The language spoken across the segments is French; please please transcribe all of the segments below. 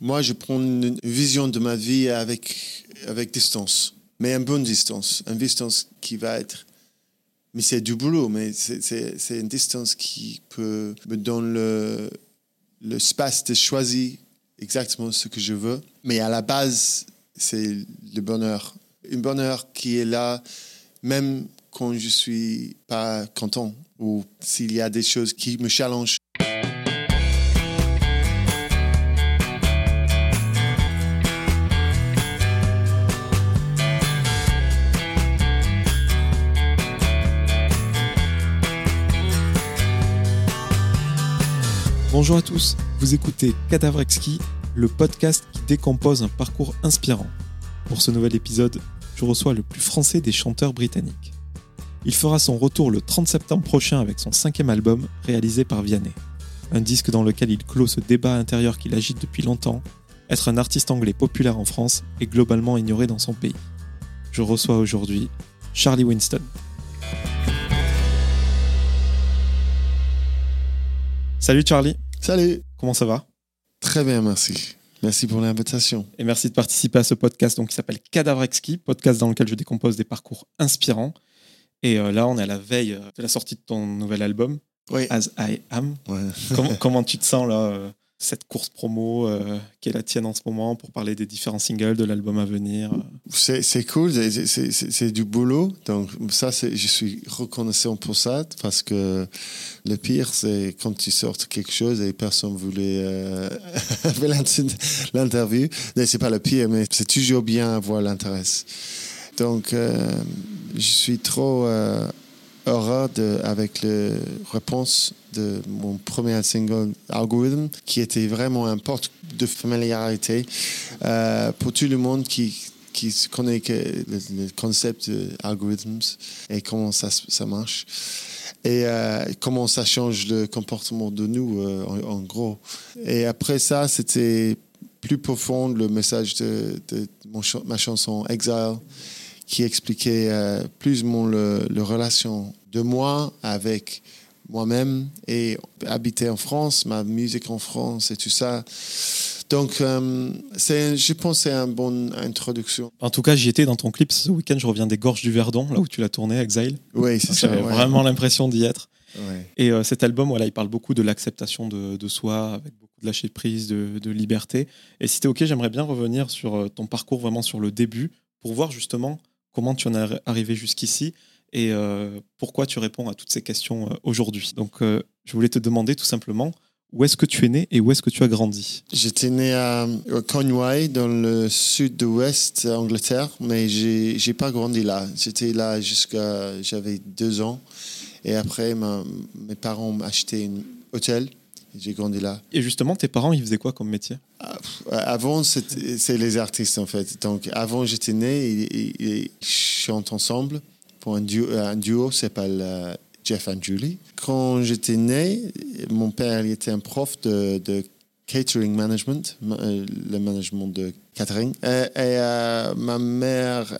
Moi, je prends une vision de ma vie avec, avec distance, mais une bonne distance, une distance qui va être... Mais c'est du boulot, mais c'est une distance qui peut me donner le, l'espace de choisir exactement ce que je veux. Mais à la base, c'est le bonheur. Un bonheur qui est là, même quand je suis pas content ou s'il y a des choses qui me challengent. Bonjour à tous, vous écoutez Cadavrexki, le podcast qui décompose un parcours inspirant. Pour ce nouvel épisode, je reçois le plus français des chanteurs britanniques. Il fera son retour le 30 septembre prochain avec son cinquième album réalisé par Vianney. Un disque dans lequel il clôt ce débat intérieur qu'il agite depuis longtemps, être un artiste anglais populaire en France et globalement ignoré dans son pays. Je reçois aujourd'hui Charlie Winston. Salut Charlie. Salut. Comment ça va? Très bien, merci. Merci pour l'invitation. Et merci de participer à ce podcast donc, qui s'appelle Cadavrexki, podcast dans lequel je décompose des parcours inspirants. Et euh, là, on est à la veille euh, de la sortie de ton nouvel album, oui. As I Am. comment, comment, tu te sens là euh, cette course promo euh, qui est la tienne en ce moment pour parler des différents singles de l'album à venir C'est cool, c'est du boulot. Donc ça, je suis reconnaissant pour ça parce que le pire, c'est quand tu sortes quelque chose et personne voulait euh, l'interview. C'est pas le pire, mais c'est toujours bien avoir l'intérêt. Donc euh, je suis trop de, avec la réponse de mon premier single Algorithm, qui était vraiment un porte de familiarité euh, pour tout le monde qui, qui connaît le, le concept d'algorithmes et comment ça, ça marche et euh, comment ça change le comportement de nous euh, en, gros. Et après ça, c'était plus profond le message de, ma chanson Exile qui expliquait plus mon le, le relation de moi avec moi-même et habiter en France, ma musique en France et tout ça. Donc, euh, c'est, je pense que c'est une bonne introduction. En tout cas, j'y étais dans ton clip ce week-end. Je reviens des Gorges du Verdon, là où tu l'as tourné, Exile. Oui, c'est ça. J'avais vraiment l'impression d'y être. Ouais. Et euh, cet album, voilà, il parle beaucoup de l'acceptation de, de, soi, avec beaucoup de lâcher prise, de, de liberté. Et si tu es OK, j'aimerais bien revenir sur euh, ton parcours, vraiment sur le début, pour voir justement comment tu en es arrivé jusqu'ici et euh, pourquoi tu réponds à toutes ces questions euh, aujourd'hui? Donc, euh, je voulais te demander tout simplement où est-ce que tu es né et où est-ce que tu as grandi? J'étais né à Conway, dans le sud-ouest Angleterre, mais j'ai n'ai pas grandi là. J'étais là jusqu'à j'avais deux ans. Et après, ma, mes parents m'ont acheté un hôtel. J'ai grandi là. Et justement, tes parents, ils faisaient quoi comme métier? Avant, c'est les artistes, en fait. Donc, avant, j'étais né, ils, ils chantent ensemble un duo, un duo s'appelle euh, Jeff and Julie. Quand j'étais né, mon père il était un prof de, catering management, le management de catering. Et, euh, ma mère,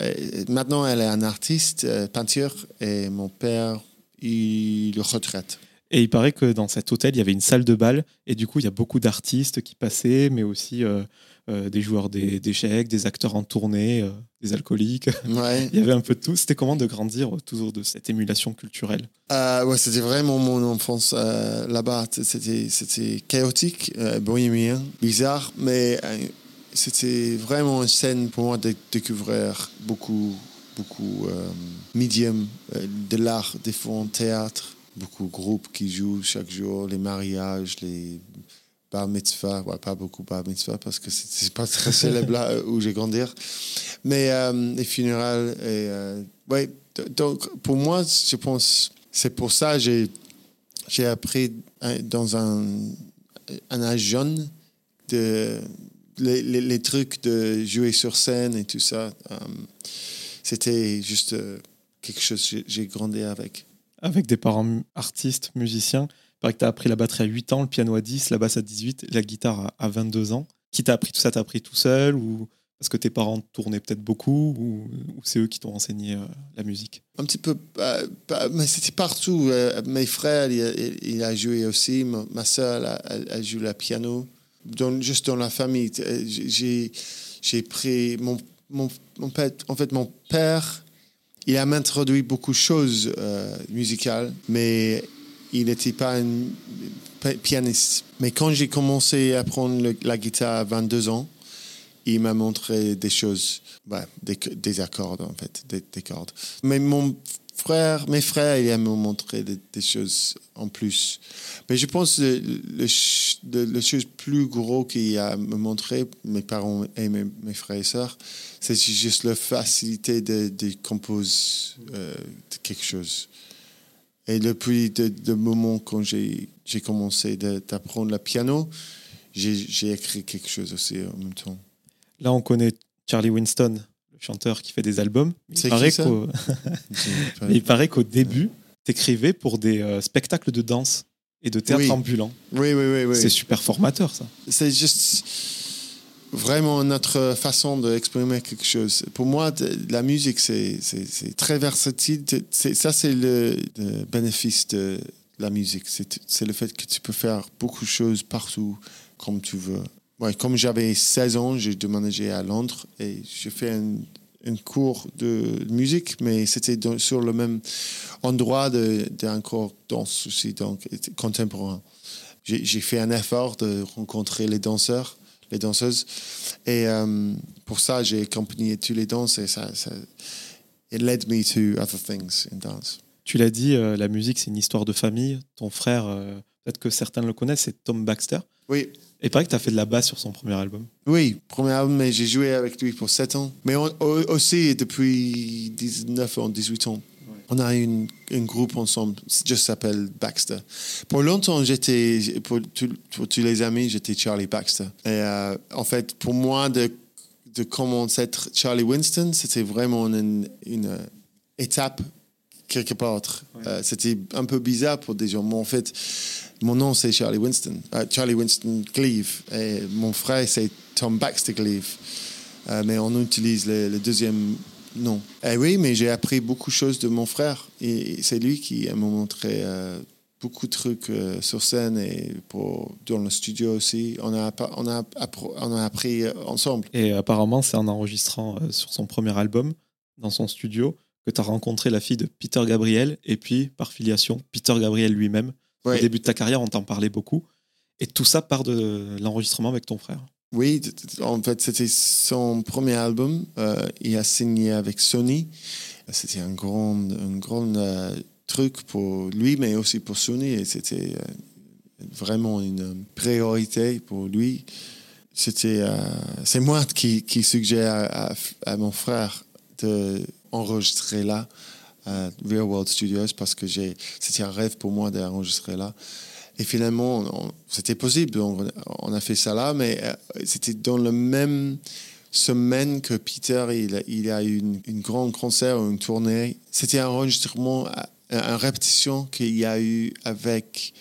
maintenant elle est un artiste, euh, peinture, et mon père, il retraite. Et il paraît que dans cet hôtel, il y avait une salle de bal, et du coup, il y a beaucoup d'artistes qui passaient, mais aussi euh, euh, des joueurs d'échecs, des acteurs en tournée, euh, des alcooliques. Ouais. il y avait un peu de tout. C'était comment de grandir toujours de cette émulation culturelle? Euh, ouais, C'était vraiment mon enfance euh, là-bas. C'était chaotique, bohémien, bizarre, mais c'était vraiment une scène pour moi de découvrir beaucoup, beaucoup médium de l'art, des fonds théâtre beaucoup de groupes qui jouent chaque jour, les mariages, les bar mitzvah, ouais, pas beaucoup bar mitzvah parce que c'est pas très célèbre là où j'ai grandi, mais euh, les funérailles, et, euh, donc pour moi, je pense, c'est pour ça j'ai j'ai appris dans un, un âge jeune de les, les, trucs de jouer sur scène et tout ça. Um, C'était juste euh, quelque chose que j'ai grandi avec avec des parents artistes, musiciens. Paraît que tu as appris la batterie à 8 ans, le piano à 10, la basse à 18, la guitare à 22 ans. Qui t'a appris tout ça T'as appris tout seul ou parce que tes parents tournaient peut-être beaucoup ou, c'est eux qui t'ont enseigné euh, la musique? Un petit peu, mais c'était partout. Euh, mes frères, il, a joué aussi. Ma, soeur, elle, elle, joue le piano. juste dans la famille. Euh, j'ai, j'ai pris mon, mon, père, en fait, mon père, il a m'introduit beaucoup de choses musicales, mais il n'était pas un pianiste. Mais quand j'ai commencé à apprendre la guitare à 22 ans, il m'a montré des choses, des, accords en fait, des, des, cordes. Mais mon frère, mes frères, ils m'ont montré des, choses en plus. Mais je pense que le, chose plus gros qu'il a me montré, mes parents et mes, frères et sœurs, c'est juste la facilité de, de composer euh, quelque chose. Et depuis le, moment quand j'ai commencé d'apprendre le piano, j'ai écrit quelque chose aussi en même temps. Là, on connaît Charlie Winston, le chanteur qui fait des albums. Il paraît qu'au paraît qu'au début, tu écrivais pour des euh, spectacles de danse et de théâtre ambulant. Oui, oui, oui. oui. C'est super formateur, ça. C'est juste vraiment notre façon d'exprimer quelque chose. Pour moi, la musique, c'est très versatile. Ça, c'est le, bénéfice de la musique. C'est le fait que tu peux faire beaucoup de choses partout, comme tu veux. Comme j'avais 16 ans, j'ai déménagé à Londres et j'ai fait un, cours de musique, mais c'était sur le même endroit d'un cours danse aussi, donc contemporain. J'ai fait un effort de rencontrer les danseurs, les danseuses, et euh, pour ça, j'ai accompagné tous les danses et ça, ça it led me to other things in dance. Tu l'as dit, euh, la musique, c'est une histoire de famille. Ton frère, euh, peut-être que certains le connaissent, c'est Tom Baxter. Oui. Et pareil que tu as fait de la basse sur son premier album. Oui, premier album, mais j'ai joué avec lui pour 7 ans. Mais aussi depuis 19 ans, 18 ans. On a une, un groupe ensemble, juste s'appelle Baxter. Pour longtemps, j'étais, pour, tous les amis, j'étais Charlie Baxter. Et euh, en fait, pour moi, de, de commencer à être Charlie Winston, c'était vraiment une, une étape quelque part. Euh, c'était un peu bizarre pour des gens. Mais en fait, mon nom, c'est Charlie Winston. Euh, Charlie Winston Cleave. Et mon frère, c'est Tom Baxter Cleave. Euh, mais on utilise le, deuxième nom. Et oui, mais j'ai appris beaucoup de choses de mon frère. Et c'est lui qui m'a montré euh, beaucoup de trucs sur scène et pour, dans le studio aussi. On a, on a, on a appris ensemble. Et apparemment, c'est en enregistrant sur son premier album, dans son studio, que tu as rencontré la fille de Peter Gabriel et puis, par filiation, Peter Gabriel lui-même au début de ta carrière, on t'en parlait beaucoup. Et tout ça part de l'enregistrement avec ton frère. Oui, en fait, c'était son premier album. Euh, il a signé avec Sony. C'était un grand, un grand euh, truc pour lui, mais aussi pour Sony. Et c'était euh, vraiment une priorité pour lui. C'était, c'est moi qui, qui suggère à, à, mon frère d'enregistrer là. Real World Studios parce que c'était un rêve pour moi d'enregistrer là. Et finalement, c'était possible. On, on, a fait ça là, mais euh, c'était dans le même semaine que Peter, il, il a eu une, une grande concert, une tournée. C'était un enregistrement, une répétition qu'il y a eu avec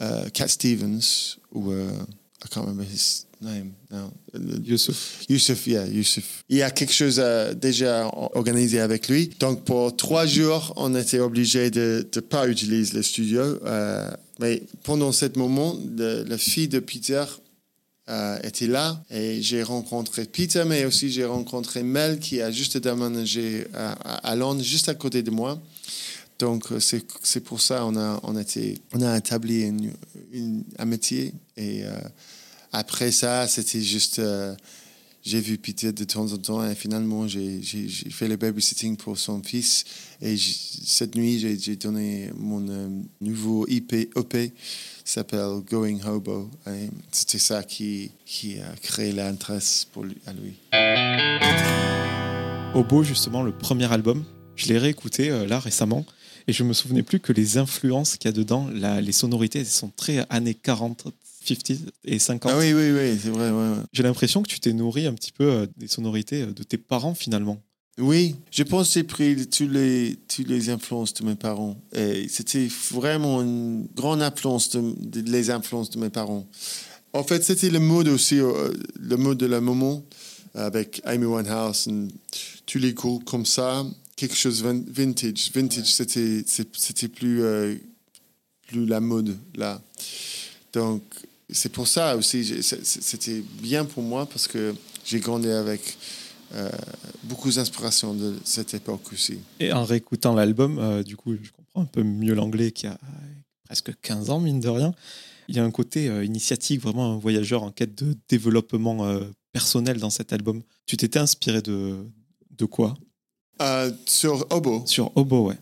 euh, Cat Stevens, ou euh, I can't remember his name now. Youssef. Youssef, yeah, Youssef. Il y a quelque chose déjà organisé avec lui. Donc pour trois jours, on était obligé de ne pas utiliser le studio. Euh, mais pendant ce moment, la fille de Peter euh, était là et j'ai rencontré Peter, mais aussi j'ai rencontré Mel qui a juste déménagé à, à, Londres, juste à côté de moi. Donc c'est pour ça qu'on a, on on a établi une, une amitié et euh, après ça, c'était juste. Euh, j'ai vu Peter de temps en temps et finalement, j'ai fait le babysitting pour son fils. Et cette nuit, j'ai donné mon euh, nouveau IP, EP, s'appelle Going Hobo. C'était ça qui, qui a créé l'intérêt pour lui, à lui. Hobo, justement, le premier album, je l'ai réécouté euh, là récemment. Et je me souvenais plus que les influences qu'il y a dedans, les sonorités, elles sont très années 40, 50 et 50. Ah oui, oui, oui, c'est vrai. J'ai l'impression que tu t'es nourri un petit peu euh, des sonorités euh, de tes parents finalement. Oui, je pense que j'ai pris tous les, toutes les influences de mes parents. Et c'était vraiment une grande influence, de, les influences de mes parents. En fait, c'était le mode aussi, euh, le mode de la moment, avec Amy Winehouse, et tous les groupes comme ça, quelque chose vintage. Vintage, c'était, c'était plus, plus la mode là. Donc, c'est pour ça aussi, c'était bien pour moi parce que j'ai grandi avec euh, beaucoup d'inspiration de cette époque aussi. Et en réécoutant l'album, euh, du coup, je comprends un peu mieux l'anglais qui a presque 15 ans, mine de rien. Il y a un côté euh, initiatique, vraiment un voyageur en quête de développement euh, personnel dans cet album. Tu t'étais inspiré de, de quoi? Euh, sur Obo, Sur Obo, ouais.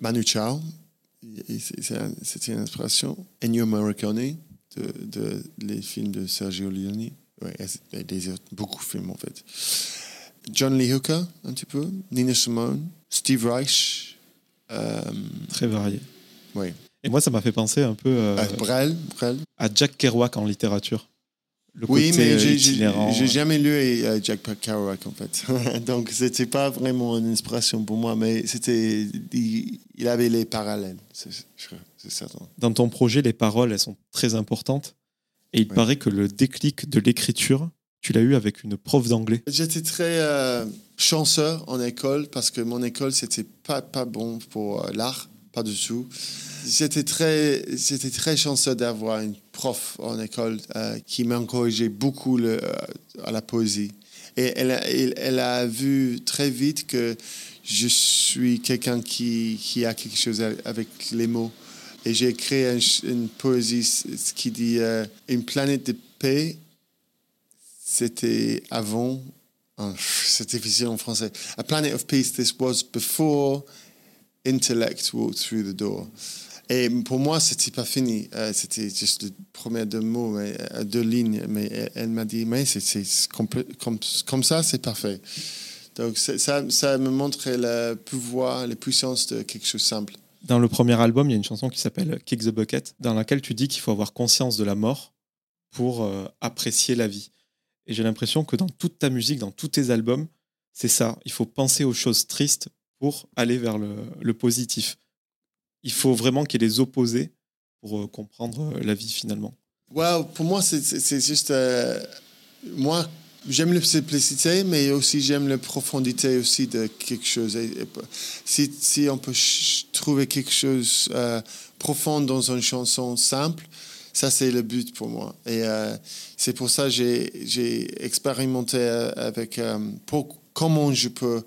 Manu Chao, c'était une inspiration. Ennio Morricone, de, de les films de Sergio Leone. Ouais, et des autres, beaucoup de films en fait. John Lee Hooker, un petit peu. Nina Simone, Steve Reich. Euh, Très varié. oui. Et moi, ça m'a fait penser un peu euh, Euh, Brel, Brel. à Jack Kerouac en littérature. Le Oui, côté, mais euh, j'ai- j'ai jamais lu euh, Jack Kerouac en fait. Donc c'était pas vraiment une inspiration pour moi, mais c'était il, il avait les parallèles, je- c'est certain. Dans ton projet, les paroles, elles sont très importantes. Et il Ouais. paraît que le déclic de l'écriture, tu l'as eu avec une prof d'anglais. J'étais très euh, chanceux en école parce que mon école c'était pas pas bon pour euh, l'art, pas du tout. J'étais très j'étais très chanceux d'avoir une prof en école euh, qui m'encourageait beaucoup le, euh, à la poésie. Et elle a, elle, elle a vu très vite que je suis quelqu'un qui, qui a quelque chose avec les mots. Et j'ai ch- une poésie qui dit euh, Une planète de paix, c'était avant. oh, c'est difficile en français. A planet of peace, this was before intellect walked through the door. Et pour moi, c'était pas fini. Euh, c'était juste les premiers deux mots, euh, deux lignes. Mais elle, m'a dit, mais c'est comme, ça, c'est parfait. Donc ça, me montre le pouvoir, la puissance de quelque chose de simple. Dans le premier album, il y a une chanson qui s'appelle Kick the Bucket, dans laquelle tu dis qu'il faut avoir conscience de la mort pour euh, apprécier la vie. Et j'ai l'impression que dans toute ta musique, dans tous tes albums, c'est ça. Il faut penser aux choses tristes pour aller vers le, positif. Il faut vraiment qu'il y ait les opposés pour euh, comprendre euh, la vie finalement. Well, pour moi, c'est- juste. moi, j'aime la simplicité, mais aussi j'aime la profondité aussi de quelque chose. Si, si on peut trouver quelque chose euh, profond dans une chanson simple, ça, c'est le but pour moi. Et euh, c'est pour ça que j'ai expérimenté euh, avec euh, pour, comment je peux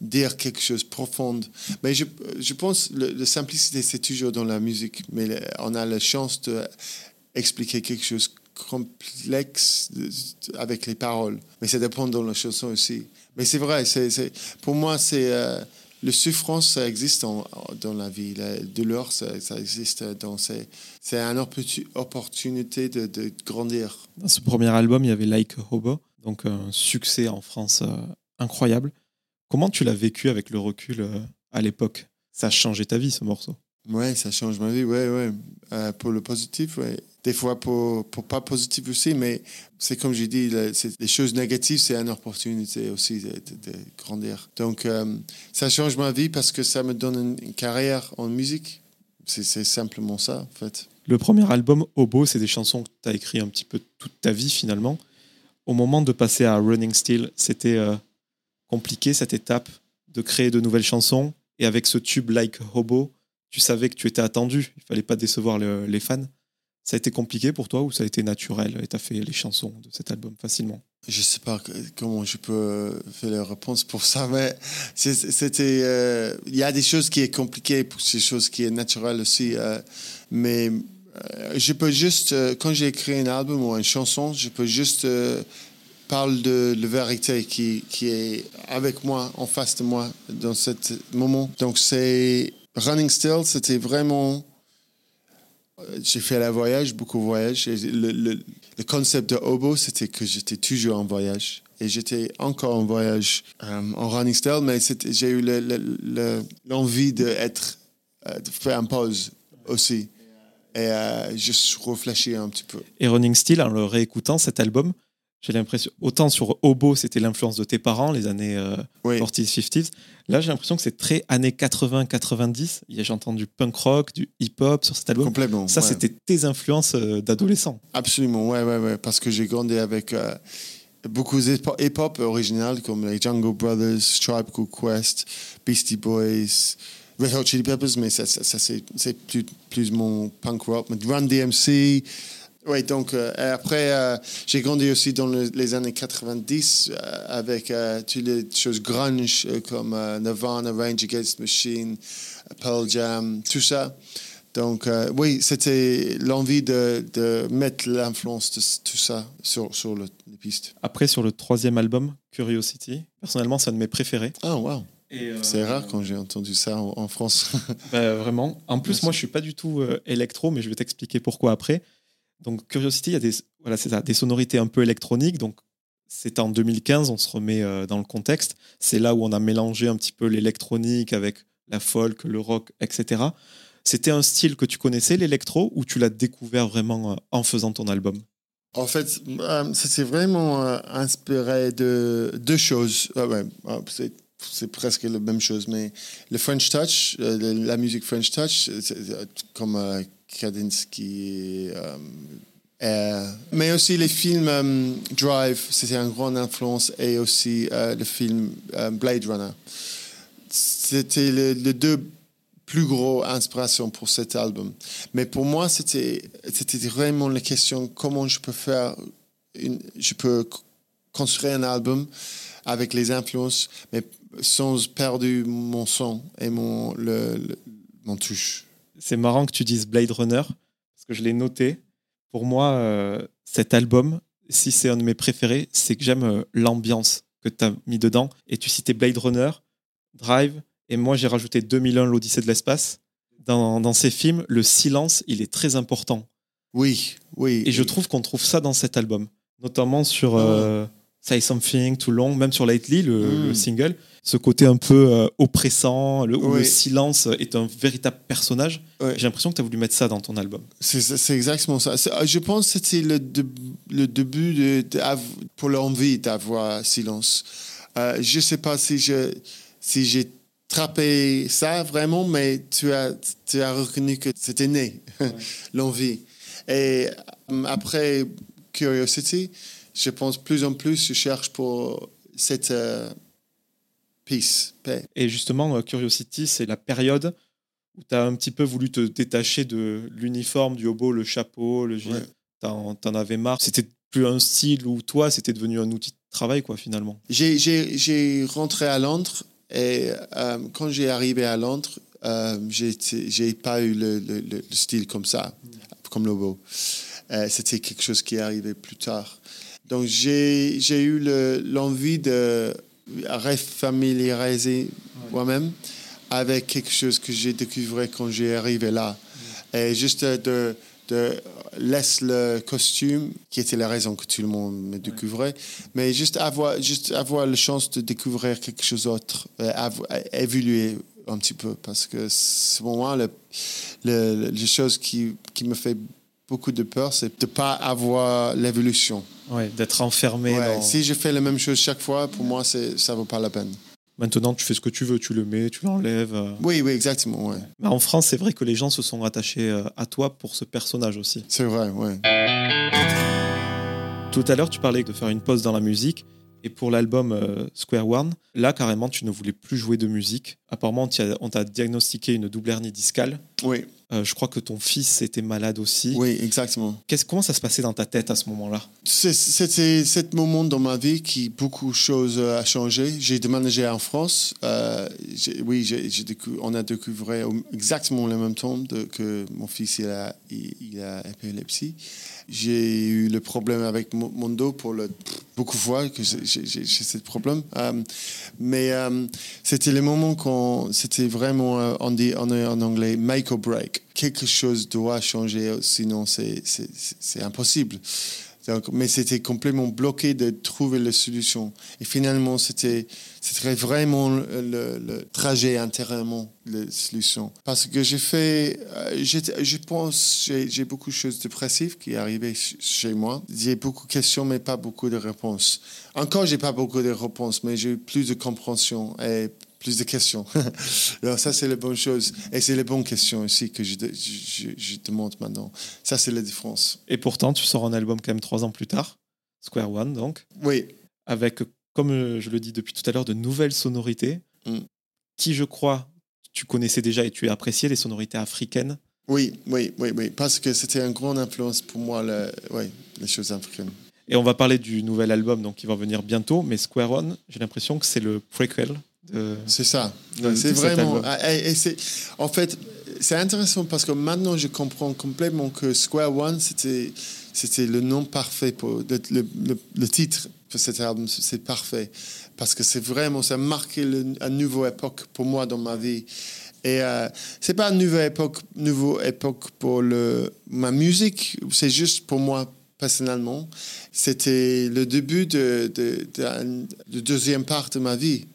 dire quelque chose de profond. Mais je, je pense que la simplicité, c'est toujours dans la musique. Mais on a la chance de expliquer quelque chose complexe avec les paroles. Mais ça dépend dans la chanson aussi. Mais c'est vrai, c'est, pour moi, c'est euh, le souffrance, ça existe dans la vie. La douleur, ça, ça existe. Dans, c'est, une opportu- opportunité de, de grandir. Dans ce premier album, il y avait Like Hobo, donc un succès en France euh, incroyable. Comment tu l'as vécu avec le recul euh, à l'époque? Ça a changé ta vie, ce morceau? Ouais, ça change ma vie, ouais, ouais. Euh, pour le positif, ouais. Des fois pour, pour pas positif aussi, mais c'est comme j'ai dit, les choses négatives, c'est une opportunité aussi de, grandir. Donc, euh, ça change ma vie parce que ça me donne une, carrière en musique. C'est simplement ça, en fait. Le premier album, Hobo, c'est des chansons que tu as écrit un petit peu toute ta vie finalement. Au moment de passer à Running Still, c'était euh, compliqué cette étape de créer de nouvelles chansons. Et avec ce tube Like Hobo, tu savais que tu étais attendu. Il fallait pas décevoir le- les fans. Ça a été compliqué pour toi ou ça a été naturel et tu as fait les chansons de cet album facilement? Je sais pas comment je peux faire la réponse pour ça, mais c'était. euh, Il y a des choses qui est compliquées pour ces choses qui est naturelles aussi, euh, mais euh, je peux juste euh, quand j'ai écrit un album ou une chanson, je peux juste euh, parler de la vérité qui qui est avec moi, en face de moi dans ce moment. Donc c'est Running Still, c'était vraiment euh, j'ai fait le voyage, beaucoup de voyages. Et le, le- le concept de Hobo, c'était que j'étais toujours en voyage. Et j'étais encore en voyage euh, en running style, mais j'ai eu le- le- l'envie d'être, euh, de faire une pause aussi. Et euh, réfléchir un petit peu. Et Running Still, en le réécoutant cet album, j'ai l'impression, autant sur Hobo, c'était l'influence de tes parents, les années euh, Oui. 40s, 50s. Là, j'ai l'impression que c'est très années 80-90. Il y a- J'ai entendu punk rock, du hip-hop sur cet album. Complètement. Ça, ouais. c'était tes influences euh, d'adolescent. Absolument, ouais, ouais, ouais. Parce que j'ai grandi avec euh, beaucoup hip-hop original comme les Jungle Brothers, Tribe Called Quest, Beastie Boys, Red Hot Chili Peppers, mais ça, ça, ça, c'est, plus, plus mon punk rock. Mais Run DMC, Oui, donc euh, après, euh, j'ai grandi aussi dans le- les années 90 euh, avec euh, toutes les choses grunge euh, comme euh, Nirvana, Rage Against the Machine, Pearl Jam, tout ça. Donc euh, oui, c'était l'envie de, de mettre l'influence de tout ça sur, sur le- les pistes. Après, sur le troisième album, Curiosity, personnellement, c'est un de mes préférés. Ah, euh, C'est rare quand j'ai entendu ça en, en France. Bah, vraiment. En plus, Merci. moi, je suis pas du tout euh, électro, mais je vais t'expliquer pourquoi après. Donc, Curiosity, il y a des, voilà, ça, des sonorités un peu électroniques. Donc, c'est en 2015, on se remet euh, dans le contexte. C'est là où on a mélangé un petit peu l'électronique avec la folk, le rock, etc. C'était un style que tu connaissais, l'électro, ou tu l'as découvert vraiment euh, en faisant ton album? En fait, euh, c'était vraiment euh, inspiré de deux choses. Ah ah, c'est, c'est presque la même chose, mais le French Touch, la musique French Touch, comme Kandinsky, euh, mais aussi les films euh, Drive, c'était une grande influence, et aussi euh, le film Blade Runner. C'était le- les deux plus gros inspirations pour cet album. Mais pour moi, c'était vraiment la question comment je peux faire, je peux construire un album avec les influences, mais sans perdre mon son et mon le- mon touche. C'est marrant que tu dises Blade Runner, parce que je l'ai noté. Pour moi, euh, cet album, si c'est un de mes préférés, c'est que j'aime euh, l'ambiance que tu as mis dedans. Et tu citais Blade Runner, Drive, et moi j'ai rajouté 2001, l'Odyssée de l'espace. Dans, dans ces films, le silence, il est très important. Oui, oui. Et je trouve qu'on trouve ça dans cet album, notamment sur euh, Say Something, Too Long, même sur Lately, le, Mm. le single. Ce côté un peu euh, oppressant, le, où le silence est un véritable personnage. J'ai l'impression que tu as voulu mettre ça dans ton album. C'est exactement ça. C'est- Je pense que c'était le, le début de, pour l'envie d'avoir silence. Euh, je ne sais pas si je si j'ai trappé ça vraiment, mais tu as, tu as reconnu que c'était né, l'envie. Et euh, après Curiosity, je pense plus en plus, je cherche pour cette euh, peace, paix. Et justement, euh, Curiosity, c'est la période où tu as un petit peu voulu te détacher de l'uniforme, du hobo, le chapeau, le gilet. Ouais. T'en, t'en avais marre. C'était plus un style où toi, c'était devenu un outil de travail, quoi, finalement. J'ai- J'ai j'ai rentré à Londres et euh, quand j'ai arrivé à Londres, euh, j'ai pas eu le, le- le- le style comme ça, comme Lobo. Euh, C'était quelque chose qui est arrivé plus tard. Donc j'ai j'ai eu le- l'envie de refamiliariser moi-même avec quelque chose que j'ai découvert quand j'ai arrivé là. Et juste de, de laisse le costume, qui était la raison que tout le monde me découvrait, mais juste avoir, juste avoir la chance de découvrir quelque chose d'autre, euh, av- évoluer un petit peu, parce que c'est pour moi, le, le, les choses qui, qui me fait beaucoup de peur, c'est de ne pas avoir l'évolution. Ouais, d'être enfermé Ouais, dans... Si je fais la même chose chaque fois, pour moi, c'est- ça ne vaut pas la peine. Maintenant, tu fais ce que tu veux, tu le mets, tu l'enlèves. euh. Oui, oui, exactement. Ouais. Mais en France, c'est vrai que les gens se sont attachés euh, à toi pour ce personnage aussi. C'est vrai, ouais. Tout à l'heure, tu parlais de faire une pause dans la musique. Et pour l'album euh, Square One, là, carrément, tu ne voulais plus jouer de musique. Apparemment, on t'a diagnostiqué une double hernie discale. Oui, Euh, je crois que ton fils était malade aussi. oui, exactement. Qu'est-ce- comment ça se passait dans ta tête à ce moment-là? C'était ce moment dans ma vie qui beaucoup de choses euh, a changé. J'ai déménagé en France. Euh, oui, on a découvert exactement le même temps de- que mon fils il a, il, il a épilepsie. J'ai eu le problème avec mon, dos pour beaucoup de fois que j'ai- ce problème. Euh, mais euh, c'était le moment quand c'était vraiment, euh, on dit on est en anglais, make or break. Quelque chose doit changer, sinon c'est impossible. Mais c'était complètement bloqué de trouver la solution. Et finalement, c'était c'était vraiment le, trajet intérieurement, la solution. Parce que j'ai fait, euh, je pense, j'ai j'ai beaucoup de choses dépressives qui arrivaient ch- chez moi. J'ai beaucoup de questions, mais pas beaucoup de réponses. Encore, j'ai pas beaucoup de réponses, mais j'ai eu plus de compréhension plus de questions. Alors ça, c'est la bonne chose. Et c'est les bonnes questions aussi que je, je, demande maintenant. Ça, c'est la différence. Et pourtant, tu sors un album quand même trois ans plus tard, Square One donc, Oui, avec, comme euh, je le dis depuis tout à l'heure, de nouvelles sonorités Mm. qui, je crois, tu connaissais déjà et tu as apprécié les sonorités africaines. Oui, oui, oui, oui, parce que c'était une grande influence pour moi, le, les choses africaines. Et on va parler du nouvel album donc, qui va venir bientôt, mais Square One, j'ai l'impression que c'est le prequel. De... C'est ça. C'est vraiment. Ah, et, c'est, en fait, c'est intéressant parce que maintenant je comprends complètement que Square One, c'était, c'était le nom parfait pour le, le, le titre pour cet album. C'est parfait parce que c'est vraiment, ça a marqué une nouvelle époque pour moi dans ma vie. Et euh, c'est pas une nouvelle époque, nouvelle époque pour le, ma musique, c'est juste pour moi personnellement. C'était le début de, de, de, deuxième part de ma vie.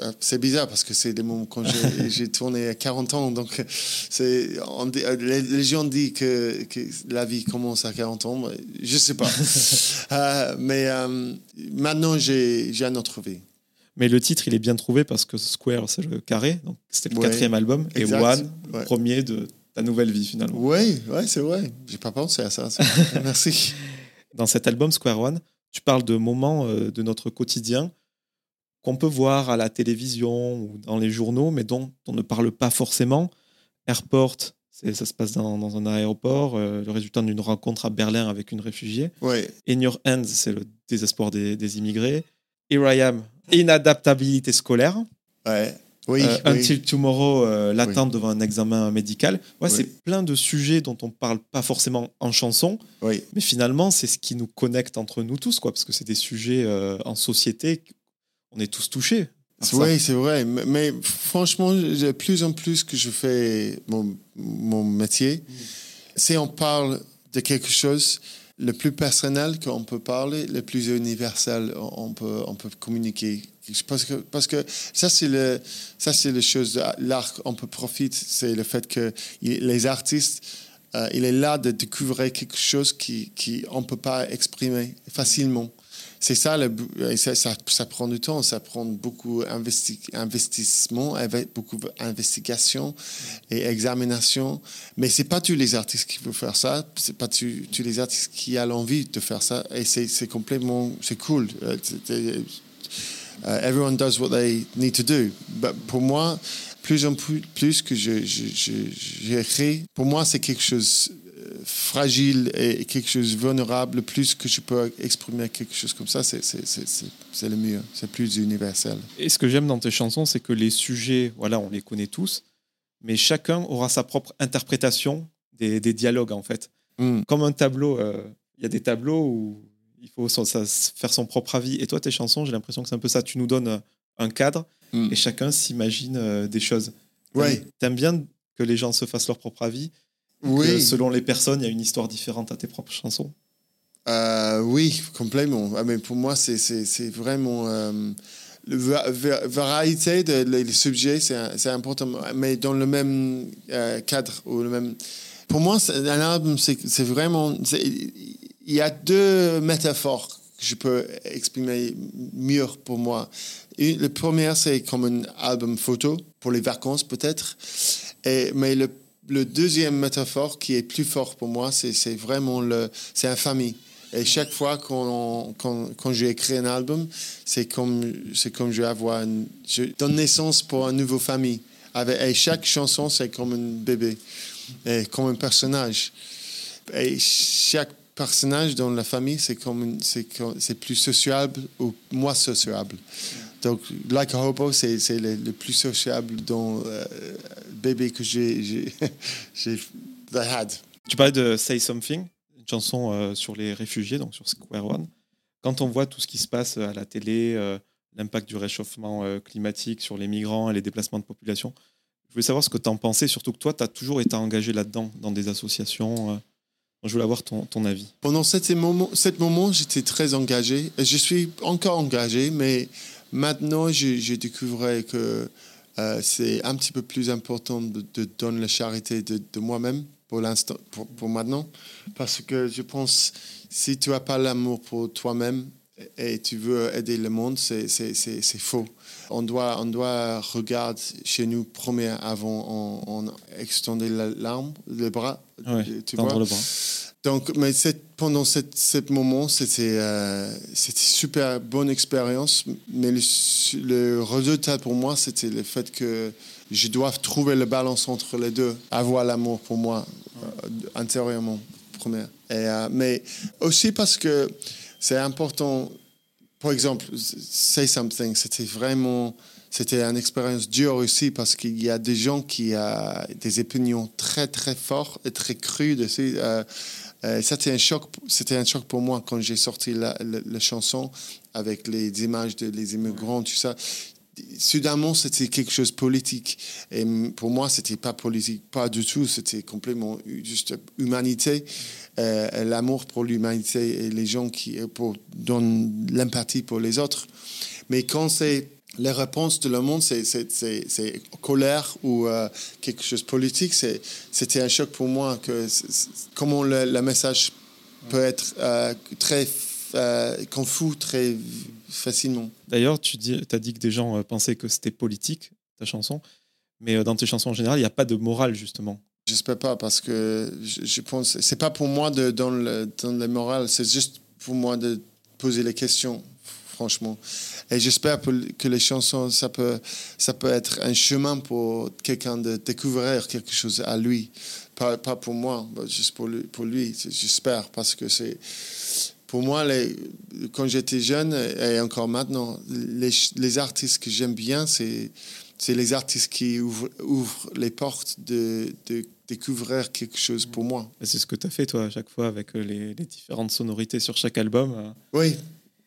Euh, c'est bizarre parce que c'est des moments quand j'ai tourné à 40 ans. Donc, c'est, les, gens disent que, que, la vie commence à 40 ans. Je sais pas. Euh, mais maintenant, j'ai une autre vie. Mais le titre, il est bien trouvé parce que Square, c'est le carré. Donc, c'était le quatrième album. Et One, premier de ta nouvelle vie, finalement. Oui, ouais, c'est vrai. J'ai pas pensé à ça. Merci. Dans cet album, Square One, tu parles de moments euh, de notre quotidien qu'on peut voir à la télévision ou dans les journaux, mais dont on ne parle pas forcément. Airport, ça se passe dans, dans un aéroport, euh, le résultat d'une rencontre à Berlin avec une réfugiée. Ouais. In Your Hands, c'est le désespoir des, des immigrés. Here I Am, inadaptabilité scolaire. Ouais. Oui, euh, Until Tomorrow, euh, l'attente devant un examen médical. Ouais, C'est plein de sujets dont on parle pas forcément en chanson, mais finalement, c'est ce qui nous connecte entre nous tous, quoi, parce que c'est des sujets en société, on est tous touchés. Oui, c'est vrai. Mais, franchement, de plus en plus que je fais mon, mon métier, mm. si on parle de quelque chose, le plus personnel qu'on peut parler, le plus universel on peut, on peut communiquer. Parce que, parce que ça, c'est le, ça, c'est la chose de l'art, on peut profiter, c'est le fait que les artistes, euh, il est là de découvrir quelque chose qui, qui on peut pas exprimer facilement c'est ça, le, ça, ça, prend du temps, ça prend beaucoup d'investissement, beaucoup d'investigation et examination. Mais c'est pas tous les artistes qui peuvent faire ça, c'est pas tous, les artistes qui ont l'envie de faire ça. Et c'est complètement, c'est cool. Euh, euh, everyone does what they need to do. pour moi, plus que je, je, pour moi, c'est quelque chose fragile et quelque chose de vulnérable, plus que je peux exprimer quelque chose comme ça, c'est le mieux, c'est plus universel. Et ce que j'aime dans tes chansons, c'est que les sujets, voilà, on les connaît tous, mais chacun aura sa propre interprétation des, des dialogues, en fait. Hmm. Comme un tableau, euh, il y a des tableaux où il faut ça, faire son propre avis. Et toi, tes chansons, j'ai l'impression que c'est un peu ça. Tu nous donnes un cadre hmm. et chacun s'imagine euh, des choses. Ouais. T'aimes bien que les gens se fassent leur propre avis oui. selon les personnes, il y a une histoire différente à tes propres chansons euh, Oui, complètement. Ah, mais pour moi, c'est vraiment. Euh, la variété des de, sujets, c'est important, mais dans le même euh, cadre. Ou le même... Pour moi, un album, c'est vraiment. Il y a deux métaphores que je peux exprimer mieux pour moi. Une, le premier, c'est comme un album photo, pour les vacances peut-être. Mais le le deuxième métaphore qui est plus fort pour moi, c'est vraiment le, c'est la famille. Et chaque fois qu'on, quand, quand j'ai écrit un album, c'est comme, c'est comme je avoir donne naissance pour une nouvelle famille. Et chaque chanson, c'est comme un bébé, et comme un personnage. Et chaque personnage dans la famille, c'est comme, c'est, c'est plus sociable ou moins sociable. Donc, Like a Hobo, c'est le, le, plus sociable dans euh, bébé que j'ai had. Tu parlais de Say Something, une chanson euh, sur les réfugiés, donc sur Square One. Quand on voit tout ce qui se passe à la télé, euh, l'impact du réchauffement climatique sur les migrants et les déplacements de population, je voulais savoir ce que tu en pensais, surtout que toi, tu as toujours été engagé là-dedans, dans des associations. Je voulais avoir ton, ton avis. Pendant ce moment, moment j'étais très engagé. Je suis encore engagé, mais Maintenant, j'ai découvert que euh, c'est un petit peu plus important de, donner la charité de, moi-même pour l'instant, pour, maintenant, parce que je pense si tu n'as pas l'amour pour toi-même et tu veux aider le monde, c'est faux. On doit, on doit regarder chez nous premier avant on, on extender l'arme, le bras. tu vois? le bras. Donc, mais pendant cette, ce moment, c'était euh, c'était super bonne expérience. Mais le, résultat pour moi, c'était le fait que je dois trouver le balance entre les deux, avoir l'amour pour moi euh, intérieurement, première. Et, euh, mais aussi parce que c'est important. Par exemple, Say Something, c'était vraiment c'était une expérience dure aussi parce qu'il y a des gens qui ont des opinions très très fortes et très crues dessus. Euh, euh, c'était un choc, c'était un choc pour moi quand j'ai sorti la, chanson avec les images des immigrants, tout ça. Soudainement, c'était quelque chose de politique. Et pour moi, c'était pas politique, pas du tout. C'était complètement juste humanité, euh, l'amour pour l'humanité et les gens qui pour, donnent l'empathie pour les autres. Mais quand c'est les réponses de le monde, c'est colère ou euh, quelque chose de politique. C'était un choc pour moi que comment le, message peut être euh, très euh, confus très facilement. D'ailleurs, tu dis, as dit que des gens pensaient que c'était politique, ta chanson, mais dans tes chansons en général, il n'y a pas de morale, justement. J'espère pas, parce que je, je pense c'est pas pour moi de, dans, le, dans le moral, c'est juste pour moi de poser les questions franchement. Et j'espère que les chansons, ça peut, ça peut être un chemin pour quelqu'un de découvrir quelque chose à lui. Pas, pas pour moi, juste pour lui, pour lui j'espère, parce que c'est... Pour moi, les, quand j'étais jeune, et encore maintenant, les, les artistes que j'aime bien, c'est c'est les artistes qui ouvrent, ouvrent les portes de, de, découvrir quelque chose pour moi. C'est ce que tu as fait, toi, à chaque fois, avec les, les, différentes sonorités sur chaque album. Oui,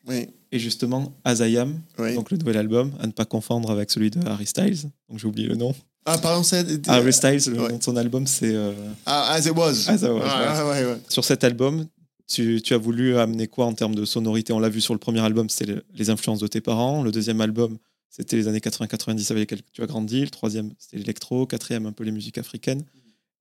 oui. Et justement, As I Am, donc le nouvel album, à ne pas confondre avec celui de Harry Styles. Donc j'ai oublié le nom. Ah, pardon, c'est. Harry Styles, le nom de son album, c'est. Euh, ah, As It Was. As It Was. Sur cet album, tu, tu, as voulu amener quoi en termes de sonorité? On l'a vu sur le premier album, c'était les influences de tes parents. Le deuxième album, c'était les années 80-90 avec lesquelles tu as grandi. Le troisième, c'était l'électro. Quatrième, un peu les musiques africaines.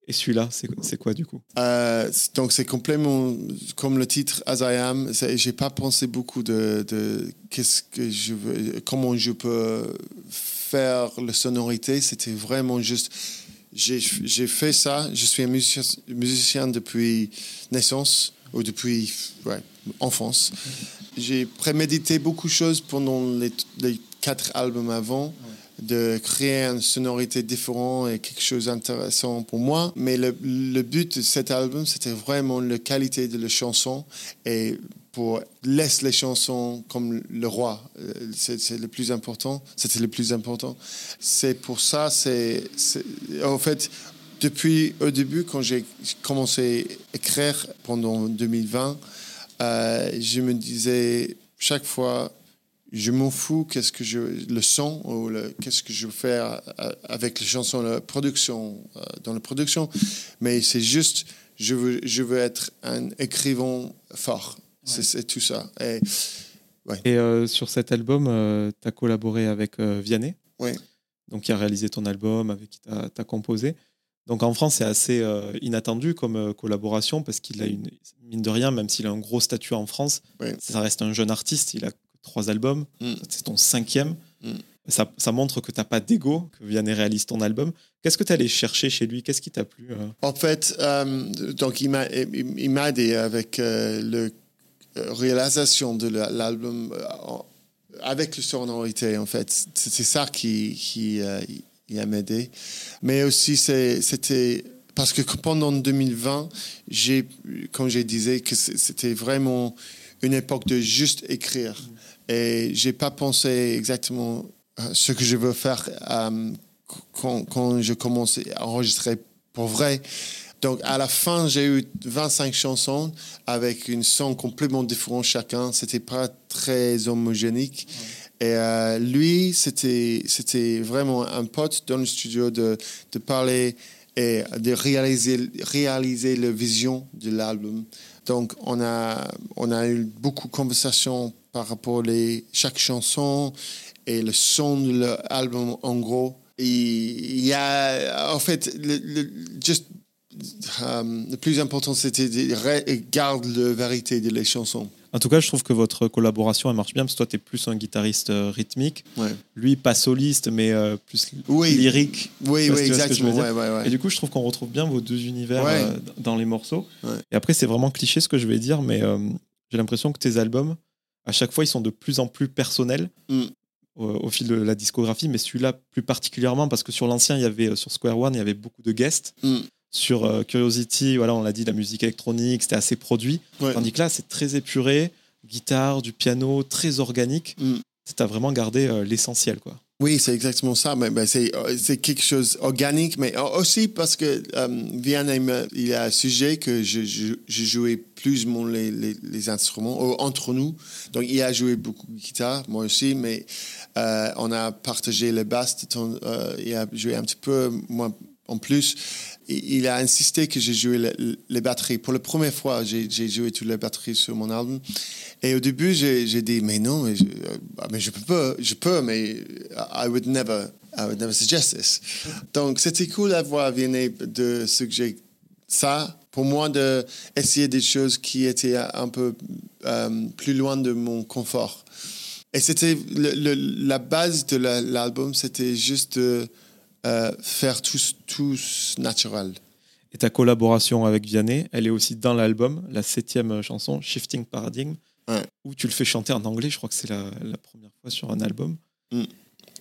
Et celui-là, c'est quoi du coup? Euh, Donc c'est complètement comme le titre As I Am. J'ai pas pensé beaucoup de, de qu'est-ce que je veux, comment je peux faire la sonorité. C'était vraiment juste. J'ai fait ça. Je suis un musicien, musicien depuis naissance ou depuis ouais, enfance. J'ai prémédité beaucoup de choses pendant les, les quatre albums avant de créer une sonorité différente et quelque chose d'intéressant pour moi. Mais le, but de cet album, c'était vraiment la qualité de la chanson et pour laisser les chansons comme le roi. Euh, c'est le plus important. C'était le plus important. C'est pour ça, c'est en fait depuis au début quand j'ai commencé à écrire pendant 2020, euh, je me disais chaque fois je m'en fous qu'est-ce que je le son ou qu'est-ce que je veux faire euh, avec les chansons la production euh, dans la production. Mais c'est juste je veux je veux être un écrivain fort. C'est tout ça. Et, et euh, sur cet album tu as collaboré avec Vianney. Oui. Donc qui a réalisé ton album avec qui tu as, composé. Donc en France, c'est assez inattendu comme collaboration parce qu'il a une mine de rien, même s'il a un gros statut en France, ça reste un jeune artiste. Il a trois albums, mm. c'est ton cinquième. Mm. Ça, ça, montre que tu n'as pas d'ego, que Vianney réalise ton album. Qu'est-ce que tu allé chercher chez lui? Qu'est-ce qui t'a plu euh? En fait, euh, donc il m'a aidé avec euh, la réalisation de l'album, avec le sonorité, en fait. C'est ça qui, qui il a aidé. Mais aussi, c'était parce que pendant 2020, j'ai, comme je disais, que c'était vraiment une époque de juste écrire. Et j'ai pas pensé exactement ce que je veux faire euh, quand, quand, je commence à enregistrer pour vrai. Donc, à la fin, j'ai eu 25 chansons avec une son complètement différent chacun. C'était pas très homogénique. Et euh, lui, c'était, c'était vraiment un pote dans le studio de, de parler et de réaliser, réaliser la vision de l'album. Donc, on a, eu beaucoup de conversations par rapport à chaque chanson et le son de l'album en gros. il y a, en fait, le, juste euh, le plus important, c'était de garder la vérité de les chansons. En tout cas, je trouve que votre collaboration elle marche bien parce que toi, tu es plus un guitariste euh, rythmique. Ouais. Lui, pas soliste, mais euh, plus Oui. lyrique. Oui, oui, exactement. ouais, ouais. Et du coup, je trouve qu'on retrouve bien vos deux univers euh, dans les morceaux. Et après, c'est vraiment cliché ce que je vais dire, mais j'ai l'impression que tes albums, à chaque fois, ils sont de plus en plus personnels Mm. au, au fil de la discographie, mais celui-là plus particulièrement parce que sur l'ancien, il y avait sur Square One, il y avait beaucoup de guests. Mm. Sur euh, Curiosity, voilà, on l'a dit, la musique électronique, c'était assez produit. Ouais. Tandis que là, c'est très épuré, guitare, du piano, très organique. Mm. Tu as vraiment gardé euh, l'essentiel, quoi. Oui, c'est exactement ça. Mais, mais c'est, euh, c'est quelque chose d'organique, mais aussi parce que euh, Vianney, il a un sujet que je, je, je jouais plus mon, les, les, les instruments entre nous. Donc, il a joué beaucoup de guitare, moi aussi, mais euh, on a partagé les basses. euh, il a joué un petit peu, moi en plus. Il a insisté que j'ai joué les, batteries. Pour la première fois, j'ai, joué toutes les batteries sur mon album. Et au début, j'ai, dit, mais non, mais je, euh, mais je peux je peux, mais I would never, I would never suggest this. Donc, c'était cool d'avoir Vianney de suggérer ça. Pour moi, de essayer des choses qui étaient un peu euh, plus loin de mon confort. Et c'était la base de la- l'album, c'était juste de euh, faire tous, tous naturel. Et ta collaboration avec Vianney, elle est aussi dans l'album, la septième chanson, Shifting Paradigm, Ouais. où tu le fais chanter en anglais. Je crois que c'est la, la première fois sur un album. Mm.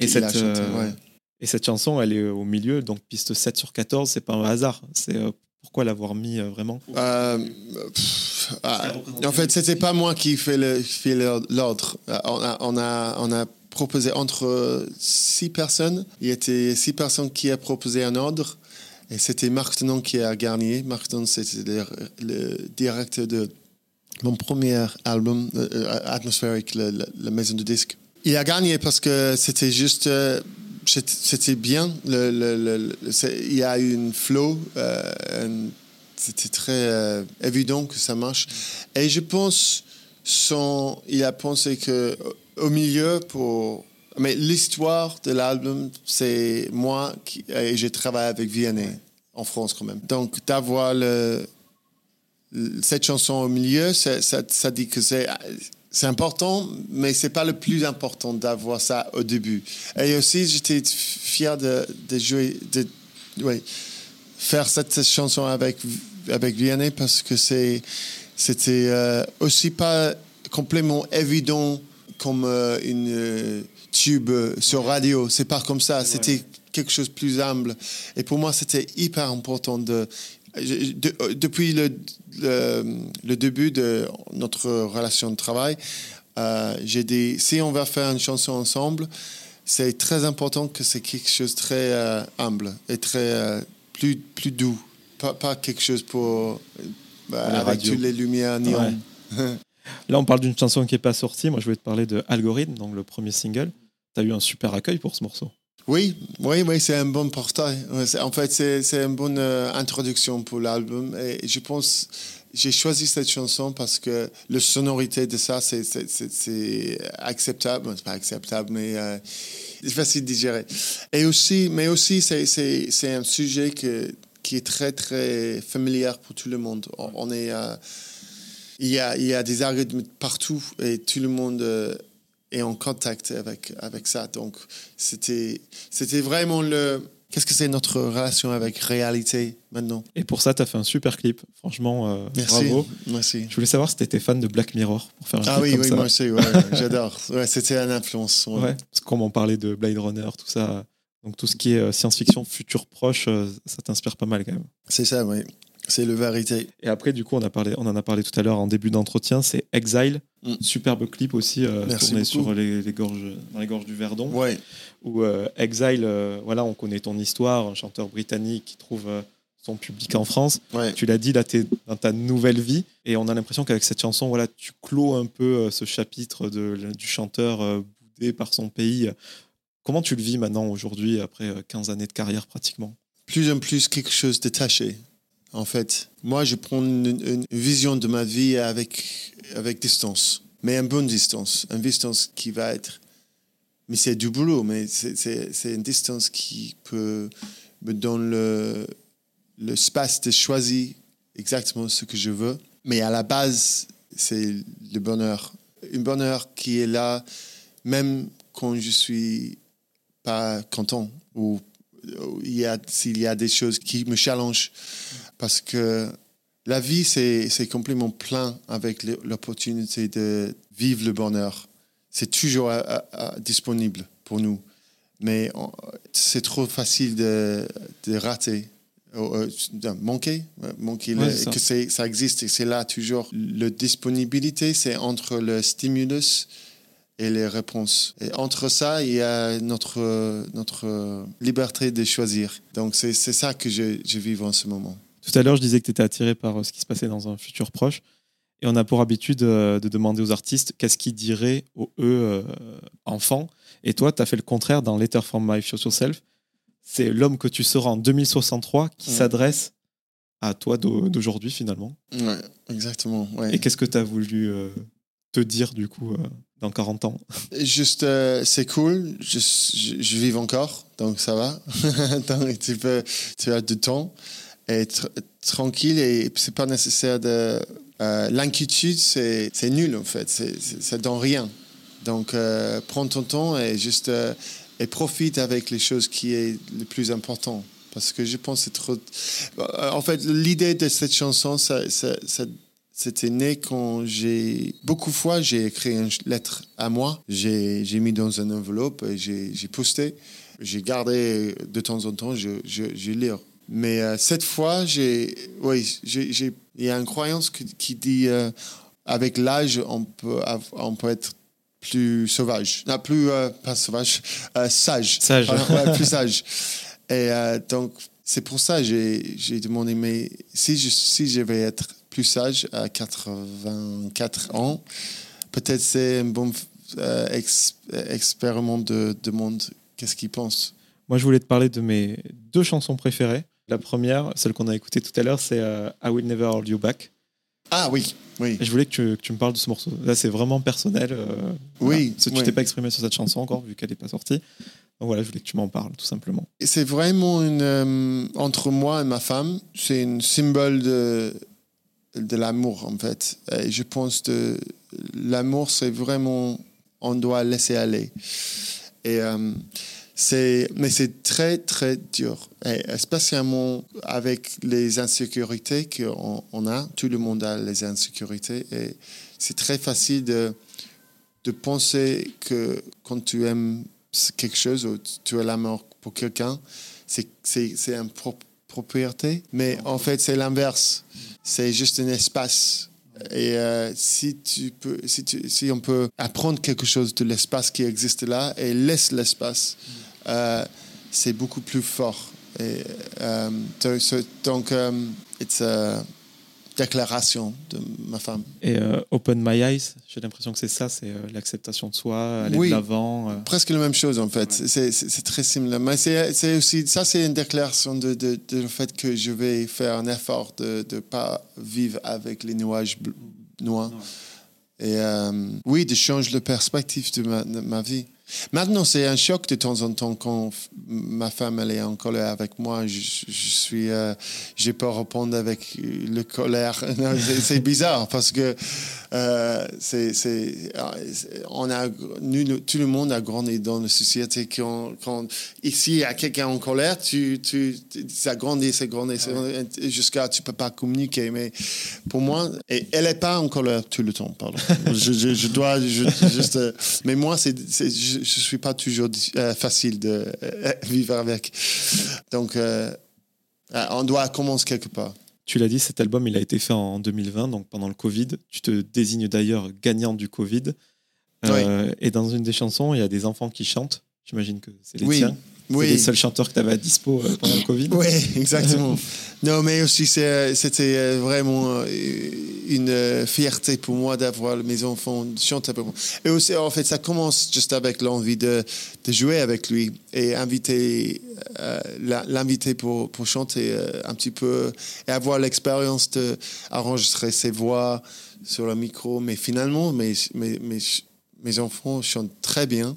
Et, cette, chanté, euh, ouais. et cette chanson, elle est au milieu, donc piste 7 sur 14, c'est pas un hasard. C'est euh, pourquoi l'avoir mis euh, vraiment? Pff, ah, en fait, c'était pas moi qui le- l'ordre. On a, on a, on a proposé entre six personnes. Il y était six personnes qui a proposé un ordre. Et c'était Marc qui a gagné. Marc Tenon, c'était le, directeur de mon premier album, euh, euh, Atmospheric, la maison de disques. Il a gagné parce que c'était juste. euh, c'était- bien. Il y a eu une flow. euh, c'était très euh, évident que ça marche. Et je pense, son, il a pensé que au milieu, pour. Mais l'histoire de l'album, c'est moi qui. Et j'ai travaillé avec Vianney en France quand même. Donc d'avoir cette chanson au milieu, ça, dit que c'est important, mais c'est pas le plus important d'avoir ça au début. Et aussi, j'étais fier de, jouer, de faire cette chanson avec avec Vianney parce que c'est c'était euh, aussi pas complètement évident comme euh, une euh, tube euh, sur radio. C'est pas comme ça. C'était quelque chose de plus humble. Et pour moi, c'était hyper important de depuis le, le, le début de notre relation de travail, euh, j'ai dit si on va faire une chanson ensemble, c'est très important que c'est quelque chose de très humble et très plus, plus doux. Pas, pas quelque chose pour. bah, avec radio. toutes les lumières néon. Là, on parle d'une chanson qui n'est pas sortie. Moi, je voulais te parler de Algorithme, donc le premier single. Tu as eu un super accueil pour ce morceau. Oui, oui, oui, c'est un bon portail. En fait, c'est une bonne euh, introduction pour l'album. Et je pense, j'ai choisi cette chanson parce que la sonorité de ça, c'est- acceptable. C'est pas acceptable, mais euh, c'est facile à digérer. Et aussi, mais aussi, c'est- un sujet que, qui est très, très familier pour tout le monde. On, on est. euh, il y, a, il y a des algorithmes partout et tout le monde euh, est en contact avec, avec ça. Donc, c'était vraiment le. Qu'est-ce que c'est notre relation avec réalité maintenant? Et pour ça, tu as fait un super clip. Franchement, euh, Merci. bravo. Merci. Je voulais savoir si tu étais fan de Black Mirror pour faire un Ah clip oui, comme oui, ça. moi aussi, ouais, j'adore. Ouais, c'était une influence. ouais. Ouais, parce que comme on parlait de Blade Runner, tout ça, donc tout ce qui est euh, science-fiction, futur proche, euh, ça t'inspire pas mal quand même. C'est ça, oui. C'est la vérité. Et après, du coup, on, a parlé, on en a parlé tout à l'heure en début d'entretien, c'est Exile, Mm. superbe clip aussi, euh, Merci tourné sur les, les gorges, dans les gorges du Verdon, Ouais, où euh, Exile, euh, voilà, on connaît ton histoire, un chanteur britannique qui trouve euh, son public en France. ouais. Tu l'as dit, là, tu es dans ta nouvelle vie, et on a l'impression qu'avec cette chanson, voilà, tu clôt un peu ce chapitre de, du chanteur boudé par son pays. Comment tu le vis maintenant, aujourd'hui, après euh, 15 années de carrière pratiquement? Plus en plus quelque chose détaché. En fait, moi, je prends une, vision de ma vie avec, avec distance, mais une bonne distance. Une distance qui va être. Mais c'est du boulot, mais c'est- une distance qui peut me donner le, l'espace de choisir exactement ce que je veux. Mais à la base, c'est le bonheur. Un bonheur qui est là, même quand je suis pas content ou s'il y a des choses qui me challengent. Parce que la vie, c'est, complètement plein avec l'opportunité de vivre le bonheur. C'est toujours euh, euh, euh, disponible pour nous. Mais c'est trop facile de, de rater, de manquer, manquer que ça existe et c'est là toujours. La disponibilité, c'est entre le stimulus et les réponses. Et entre ça, il y a notre, notre liberté de choisir. Donc c'est, c'est ça que je, je vis en ce moment. Tout à l'heure, je disais que tu étais attiré par ce qui se passait dans un futur proche. Et on a pour habitude de demander aux artistes qu'est-ce qu'ils diraient aux eux enfants. Et toi, tu as fait le contraire dans Letter from My Future Self. C'est l'homme que tu seras en 2063 qui s'adresse à toi d'aujourd'hui finalement. Ouais, exactement. Ouais. Et qu'est-ce que tu as voulu te dire du coup dans 40 ans? Juste, euh, c'est cool, je, je, je, vis encore, donc ça va. donc, tu, peux, tu as du temps, être tranquille et c'est pas nécessaire de euh, l'inquiétude, c'est nul en fait, ça donne rien. Donc, euh, prends ton temps et juste euh, et profite avec les choses qui est le plus important. Parce que je pense que c'est trop. En fait, l'idée de cette chanson, ça, ça, c'était né quand j'ai beaucoup de fois j'ai écrit une lettre à moi, j'ai mis dans une enveloppe et j'ai posté, j'ai gardé de temps en temps, je, je, je lis. Mais cette fois, j'ai, oui, j'ai il y a une croyance qui, dit euh, avec l'âge, on peut, on peut être plus sauvage. Non, plus, euh, pas sauvage, euh, sage. Sage. plus sage. Et donc, c'est pour ça que j'ai demandé, mais si je, si je vais être plus sage à 84 ans, peut-être c'est un bon expériment de, de monde. Qu'est-ce qu'il pense? Moi, je voulais te parler de mes deux chansons préférées. La première, celle qu'on a écoutée tout à l'heure, c'est euh, I Will Never Hold You Back. Ah oui, oui. Et je voulais que tu, que tu, me parles de ce morceau. Là, c'est vraiment personnel. Euh, oui. Parce que tu t'es pas exprimé sur cette chanson encore, vu qu'elle n'est pas sortie. Donc voilà, je voulais que tu m'en parles, tout simplement. Et c'est vraiment une. Euh, entre moi et ma femme, c'est un symbole de, de l'amour, en fait. Et je pense que l'amour, c'est vraiment. On doit laisser aller. Et. Mais c'est très, très dur. Et spécialement avec les insécurités qu'on on a. Tout le monde a les insécurités. Et c'est très facile de, de penser que quand tu aimes quelque chose ou tu as l'amour pour quelqu'un, c'est, c'est, c'est une propriété. Mais en fait, c'est l'inverse. C'est juste un espace. Et euh, si, tu peux, si, si on peut apprendre quelque chose de l'espace qui existe là et laisse l'espace, euh, c'est beaucoup plus fort. Et, euh, donc, euh, c'est une déclaration de ma femme. Et Open My Eyes, j'ai l'impression que c'est ça, c'est l'acceptation de soi, aller de l'avant. Presque la même chose en fait. C'est très similaire. Mais c'est aussi, ça c'est une déclaration de, de, de, le fait que je vais faire un effort de ne pas vivre avec les nuages noirs. Et oui, de changer la perspective de ma, de ma vie. Maintenant, c'est un choc de temps en temps quand ma femme elle est en colère avec moi. Je, je suis, euh, j'ai pas répondre avec le colère. c'est bizarre parce que euh, c'est, c'est, on a, nous, tout le monde a grandi dans la société quand, quand ici il y a quelqu'un en colère, tu, tu, ça grandit, ça grandit, jusqu'à tu peux pas communiquer. Mais pour moi, et elle est pas en colère tout le temps, pardon. je, je, dois juste, mais moi c'est, c'est je ne suis pas toujours euh, facile de euh, vivre avec. Donc, euh, on doit commencer quelque part. Tu l'as dit, cet album, il a été fait en 2020, donc pendant le Covid. Tu te désignes d'ailleurs gagnant du Covid. Et dans une des chansons, il y a des enfants qui chantent. J'imagine que c'est les tiens. Oui. les seuls chanteurs que tu avais à dispo pendant le Covid. Oui, exactement. non, mais aussi, c'était vraiment une euh, fierté pour moi d'avoir mes enfants chanter avec moi. Et aussi, en fait, ça commence juste avec l'envie de, de, jouer avec lui et inviter, euh, l'inviter pour, pour chanter euh, un petit peu et avoir l'expérience d'enregistrer ses voix sur le micro. Mais finalement, mes, mes, mes, mes enfants chantent très bien.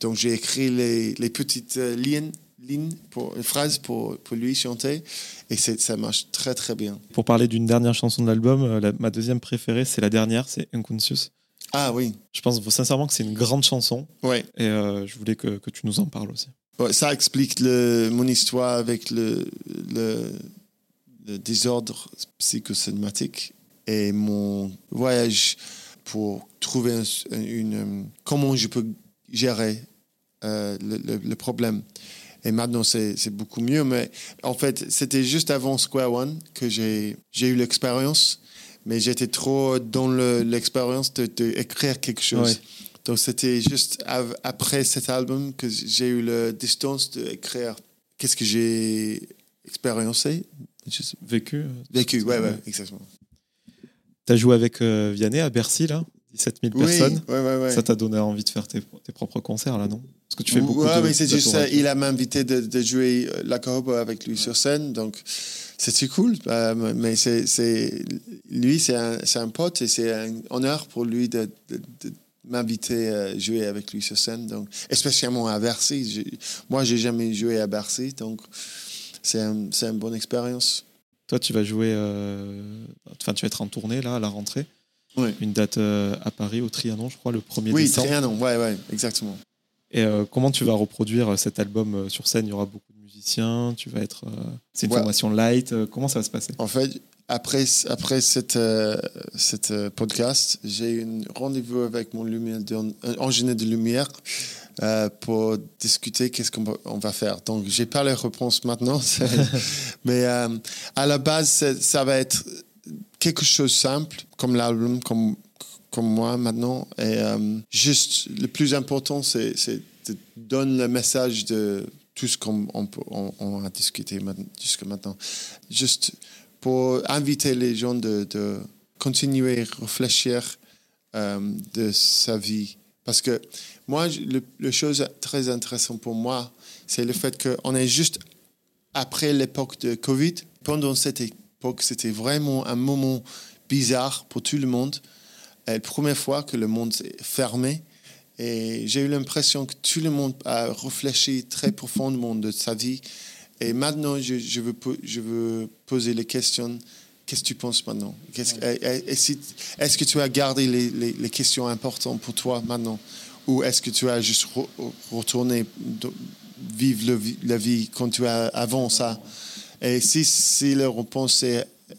Donc, j'ai écrit les, les petites lignes lignes, pour, une phrase pour, pour lui chanter. Et ça marche très, très bien. Pour parler d'une dernière chanson de l'album, euh, ma deuxième préférée, c'est la dernière, c'est Unconscious. Ah oui. Je pense sincèrement que c'est une grande chanson. Ouais. Et euh, je voulais que, que, tu nous en parles aussi. Ouais, ça explique le, mon histoire avec le, le, le désordre psychosomatique et mon voyage pour trouver une, comment je peux gérer euh, le, le, problème. Et maintenant, c'est beaucoup mieux. Mais en fait, c'était juste avant Square One que j'ai eu l'expérience. Mais j'étais trop dans l'expérience d'écrire de, quelque chose. Donc, c'était juste après cet album que j'ai eu la distance d'écrire qu'est-ce que j'ai expériencé. Vécu. Euh, Vécu, ouais, ouais, exactement. Tu as joué avec euh, Vianney à Bercy, là? 17 000 personnes. Ouais, ouais, ouais. Ça t'a donné envie de faire tes, tes, propres concerts, là, non? Parce que tu fais beaucoup ouais, mais c'est juste ça. Il a invité de, de, jouer euh, la carotte avec lui sur scène, donc c'était cool? Euh, mais c'est, lui, c'est un, un, pote et c'est un honneur pour lui de, de m'inviter à jouer avec lui sur scène. Donc, spécialement à Bercy. Moi, j'ai jamais joué à Bercy, donc c'est un, une bonne expérience. Toi, tu vas jouer, euh, enfin, tu vas être en tournée là à la rentrée. Oui. Une date euh, à Paris, au Trianon, je crois, le 1er oui, décembre. Oui, Trianon, ouais, ouais, exactement. Et euh, comment tu vas reproduire cet album sur scène? Il y aura beaucoup de musiciens, tu vas être. c'est une formation light. comment ça va se passer? En fait, après, après cette, cette podcast, j'ai un rendez-vous avec mon lumière, ingénieur de lumière euh, pour discuter qu'est-ce qu'on va faire. Donc, j'ai pas les réponses maintenant, mais euh, à la base, ça va être quelque chose simple, comme l'album, comme, comme moi maintenant. Et euh, juste, le plus important, c'est de donner le message de tout ce qu'on on, a discuté jusqu'à maintenant. Juste pour inviter les gens de, de continuer à réfléchir de sa vie. Parce que moi, le, le, chose très intéressante pour moi, c'est le fait qu'on est juste après l'époque de Covid. Pendant cette époque, c'était vraiment un moment bizarre pour tout le monde. La première fois que le monde s'est fermé. Et j'ai eu l'impression que tout le monde a réfléchi très profondément de sa vie. Et maintenant, je, je, veux, je veux poser les questions. Qu'est-ce que tu penses maintenant? Est-ce que tu as gardé les, les, les questions importantes pour toi maintenant? Ou est-ce que tu as juste retourné vivre la vie quand tu as avant ça? Et si, si la réponse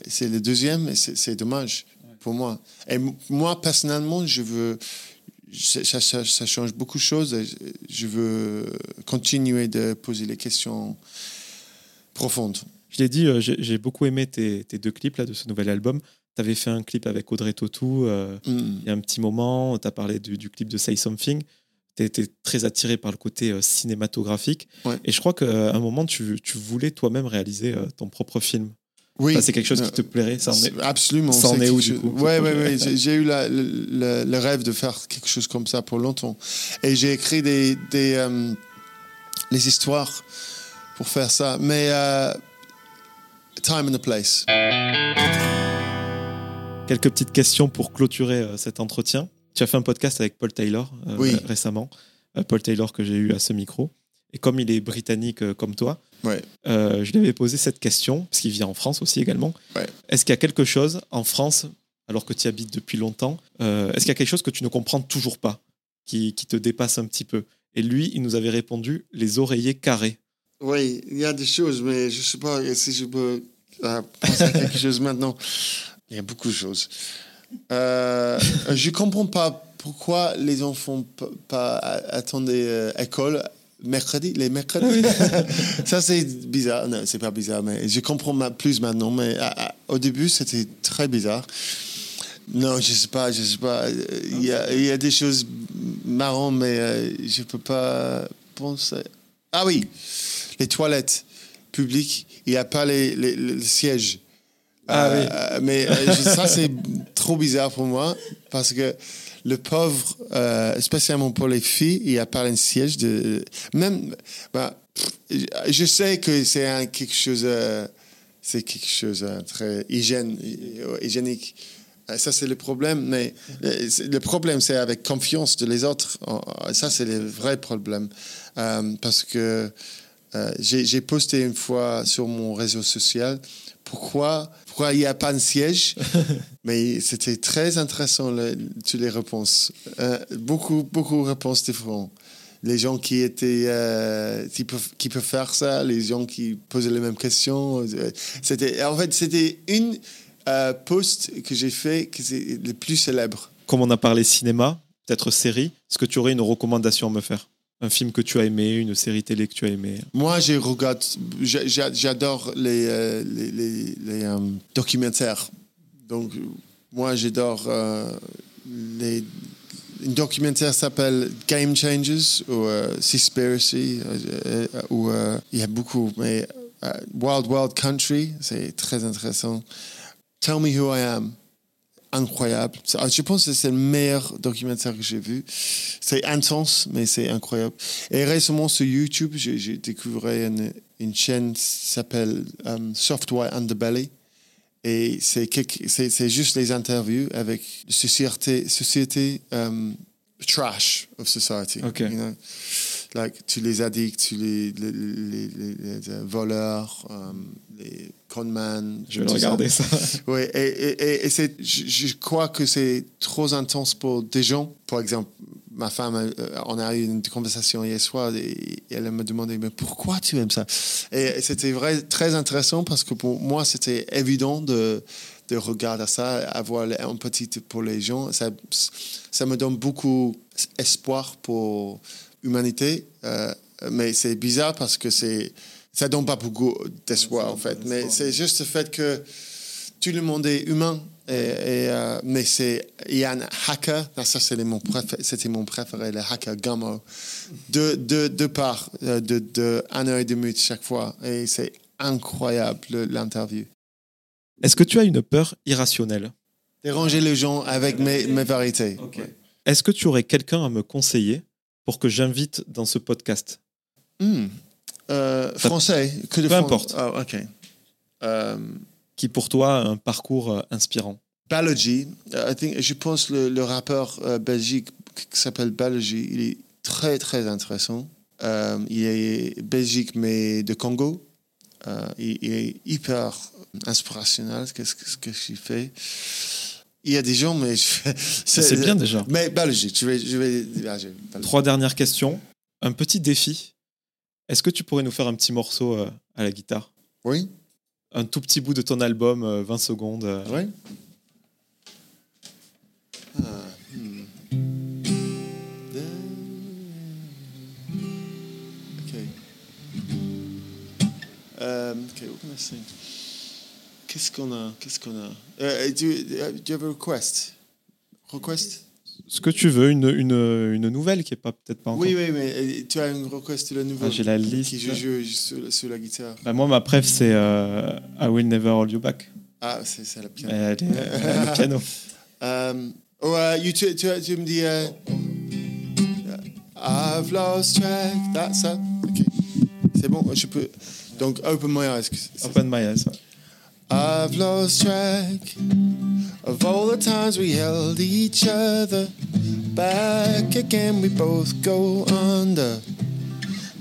c'est le deuxième, c'est dommage pour moi. Et moi, personnellement, je veux. Ça, ça, change beaucoup de choses. Je veux continuer de poser les questions profondes. Je l'ai dit, euh, j'ai beaucoup aimé tes, tes, deux clips là, de ce nouvel album. Tu avais fait un clip avec Audrey Tautou euh, mm. il y a un petit moment. Tu as parlé du, clip de Say Something. Étais très attiré par le côté euh, cinématographique. Et je crois qu'à un moment, tu, tu voulais toi-même réaliser euh, ton propre film. Oui. c'est quelque chose qui te plairait ça est... Absolument. Ça en est, où, du coup Oui, ouais, ouais, j'ai eu la, le, rêve de faire quelque chose comme ça pour longtemps. Et j'ai écrit des, des les histoires pour faire ça. Mais time and the place. Quelques petites questions pour clôturer euh, cet entretien. Tu as fait un podcast avec Paul Taylor euh, récemment. Euh, Paul Taylor que j'ai eu à ce micro. Et comme il est britannique comme toi, je lui avais posé cette question, parce qu'il vit en France aussi également. Est-ce qu'il y a quelque chose en France, alors que tu y habites depuis longtemps, est-ce qu'il y a quelque chose que tu ne comprends toujours pas, qui, qui, te dépasse un petit peu? Et lui, il nous avait répondu les oreillers carrés. Oui, il y a des choses, mais je ne sais pas si je peux penser à quelque chose maintenant. Il y a beaucoup de choses. Euh, je ne comprends pas pourquoi les enfants pas attendent euh, école mercredi, les mercredis. ça, c'est bizarre. Non, c'est pas bizarre, mais je comprends plus maintenant. Mais au début, c'était très bizarre. Non, je sais pas, je sais pas. Il y a, il y a des choses marrantes, mais euh, je peux pas penser. Ah oui, les toilettes publiques, il n'y a pas les, les sièges. Ah, oui. Euh, mais euh, ça, c'est trop bizarre pour moi parce que le pauvre, euh, spécialement pour les filles, il n'y a pas un siège de. Même. Bah, je sais que c'est quelque chose. c'est quelque chose de très hygiène, hygiénique. Ça, c'est le problème. Mais le problème, c'est avec confiance de les autres. Ça, c'est le vrai problème. parce que Euh, j'ai posté une fois sur mon réseau social pourquoi, pourquoi il n'y a pas de siège. Mais c'était très intéressant, le- toutes les réponses. Euh, beaucoup, beaucoup de réponses différentes. Les gens qui étaient, euh, qui, peuvent, qui peuvent faire ça, les gens qui posaient les mêmes questions. Euh, C'était, en fait, c'était une euh, post que j'ai fait qui est le plus célèbre. Comme on a parlé cinéma, peut-être série, est-ce que tu aurais une recommandation à me faire? Un film que tu as aimé, une série télé que tu as aimé Moi, je regarde, j'a- j'a- j'adore les, euh, euh, documentaires. Donc, moi, j'adore euh, les. Un documentaire s'appelle Game Changers ou Seaspiracy, où il y a beaucoup, mais Wild Wild Country, c'est très intéressant. Tell Me Who I Am, incroyable. C'est- Je pense que c'est le meilleur documentaire que j'ai vu. C'est intense, mais c'est incroyable. Et récemment sur YouTube, j'ai découvert une, une chaîne qui s'appelle um, Software Underbelly. Et c'est juste les interviews avec la société, société um, trash of society. Ok. you know? Like, tous les addicts, tous les, les, les- voleurs, um, les conman. Je vais ça. regarder ça. Oui, et, et, et- et je, je crois que c'est trop intense pour des gens. Par exemple, ma femme, euh, on a eu une conversation hier soir et elle me demandait mais pourquoi tu aimes ça? Et c'était vrai, très intéressant parce que pour moi, c'était évident de, de regarder ça, avoir l'empathie pour les gens. Ça, ça me donne beaucoup espoir pour l'humanité. euh, mais c'est bizarre parce que c'est, ça donne pas beaucoup d'espoir en fait. Mais c'est juste le fait que tout le monde est humain. Et, et, euh, mais c'est il y a un hacker, là, ça mon préféré- c'était mon préféré, le hacker Gummo, deux, deux, deux parts, euh, de, de un heure et demie chaque fois. Et c'est incroyable le- l'interview. Est-ce que tu as une peur irrationnelle? Déranger les gens avec mes, mes. Ouais. Est-ce que tu aurais quelqu'un à me conseiller pour que j'invite dans ce podcast Hmm. Euh, français, que de Peu Fran- importe. Ah. Euh, qui pour toi a un parcours euh, inspirant Balogi, I think, je pense le, le rappeur euh, belgique qui s'appelle Balogi, il est très très intéressant. Il est belgique mais de Congo. Il, est hyper inspirationnel. Qu'est-ce que- ce que qu'il fait Il y a des gens, mais je- C'est bien déjà. Mais Balogi, je vais, je vais. Balogi. Trois dernières questions. Un petit défi. Est-ce que tu pourrais nous faire un petit morceau euh, à la guitare? Oui, Un tout petit bout de ton album, euh, 20 secondes. euh. oui. Ah, hmm. Okay. Euh, okay, what can I sing? Qu'est-ce qu'on a? Qu'est-ce qu'on a? Do, you, uh, do you have a request? Request? Ce que tu veux, une, une, une nouvelle qui est pas peut-être pas encore. Oui, oui, mais euh, tu as une request de la nouvelle Ah, j'ai la liste. qui joue sur, sur la guitare. Bah, moi, ma préf, c'est euh, I Will Never Hold You Back. Ah, c'est ça la piano. Elle est- elle est le piano. Um, oh, uh, you, tu, tu, tu me dis. euh, I've lost track. That's ça. Ok. C'est bon, je peux. Donc, open my eyes. Open My Eyes. ouais. I've lost track of all the times we held each other. Back again, we both go under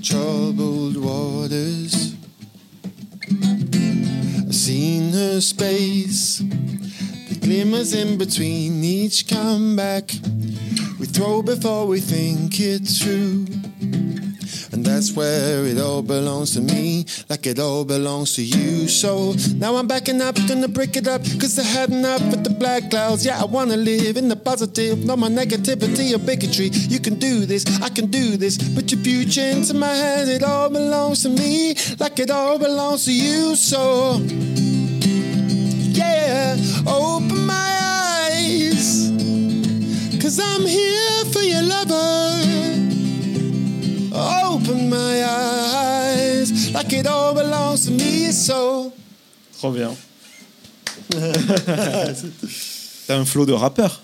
troubled waters. I've seen her space, the glimmers in between each comeback. We throw before we think it through. That's where it all belongs to me, like it all belongs to you. So now I'm backing up, gonna break it up, cause I had enough with the black clouds. Yeah, I wanna live in the positive, not my negativity or bigotry. You can do this, I can do this. Put your future into my hands, it all belongs to me, like it all belongs to you. So, yeah, open my eyes, cause I'm here for your lover. Eyes like it all belongs to me. So Trop bien. T'as un flow de rappeur.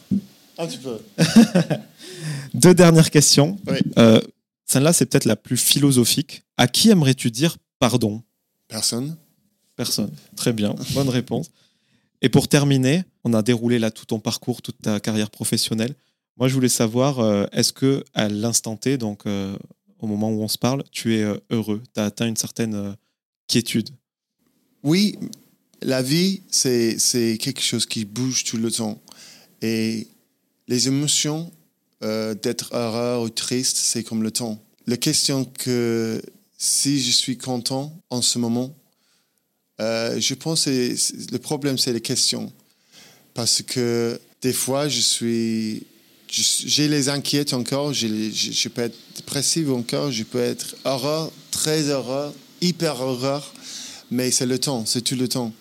un petit peu. Deux dernières questions. Oui. Euh, Celle-là, c'est peut-être la plus philosophique. À qui aimerais-tu dire pardon? Personne. Personne. Très bien, bonne réponse. Et pour terminer, on a déroulé là tout ton parcours, toute ta carrière professionnelle. Moi, je voulais savoir, euh, est-ce que à l'instant T, donc euh, au moment où on se parle, tu es euh, heureux, tu as atteint une certaine euh, quiétude. Oui, la vie, c'est quelque chose qui bouge tout le temps. Et les émotions, euh, d'être heureux ou triste, c'est comme le temps. La question que si je suis content en ce moment, je pense que le problème, c'est les questions. Parce que des fois, je suis j'ai les inquiètes encore, je, peux être dépressif encore, je peux être heureux, très heureux, hyper heureux, mais c'est le temps, c'est tout le temps.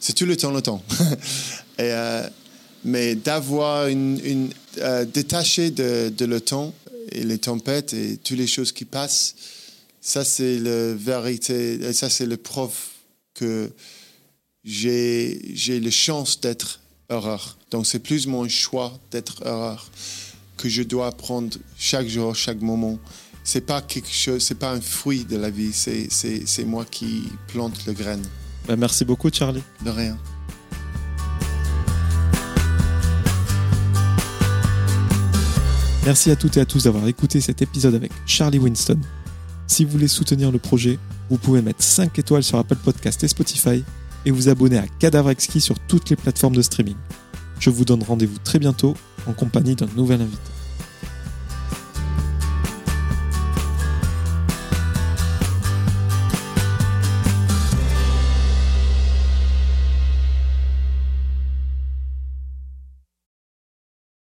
C'est tout le temps, le temps. euh, mais d'avoir une, une euh, détaché de, le temps et les tempêtes et toutes les choses qui passent, ça c'est la vérité, ça c'est le prof que j'ai la chance d'être Donc c'est plus mon choix d'être heureux que je dois prendre chaque jour, chaque moment. C'est pas quelque chose, c'est pas un fruit de la vie, c'est, c'est, moi qui plante le grain. Bah, merci beaucoup Charlie. De rien. Merci à toutes et à tous d'avoir écouté cet épisode avec Charlie Winston. Si vous voulez soutenir le projet, vous pouvez mettre 5 étoiles sur Apple Podcast et Spotify et vous abonner à Cadavre Exquis sur toutes les plateformes de streaming. Je vous donne rendez-vous très bientôt en compagnie d'un nouvel invité.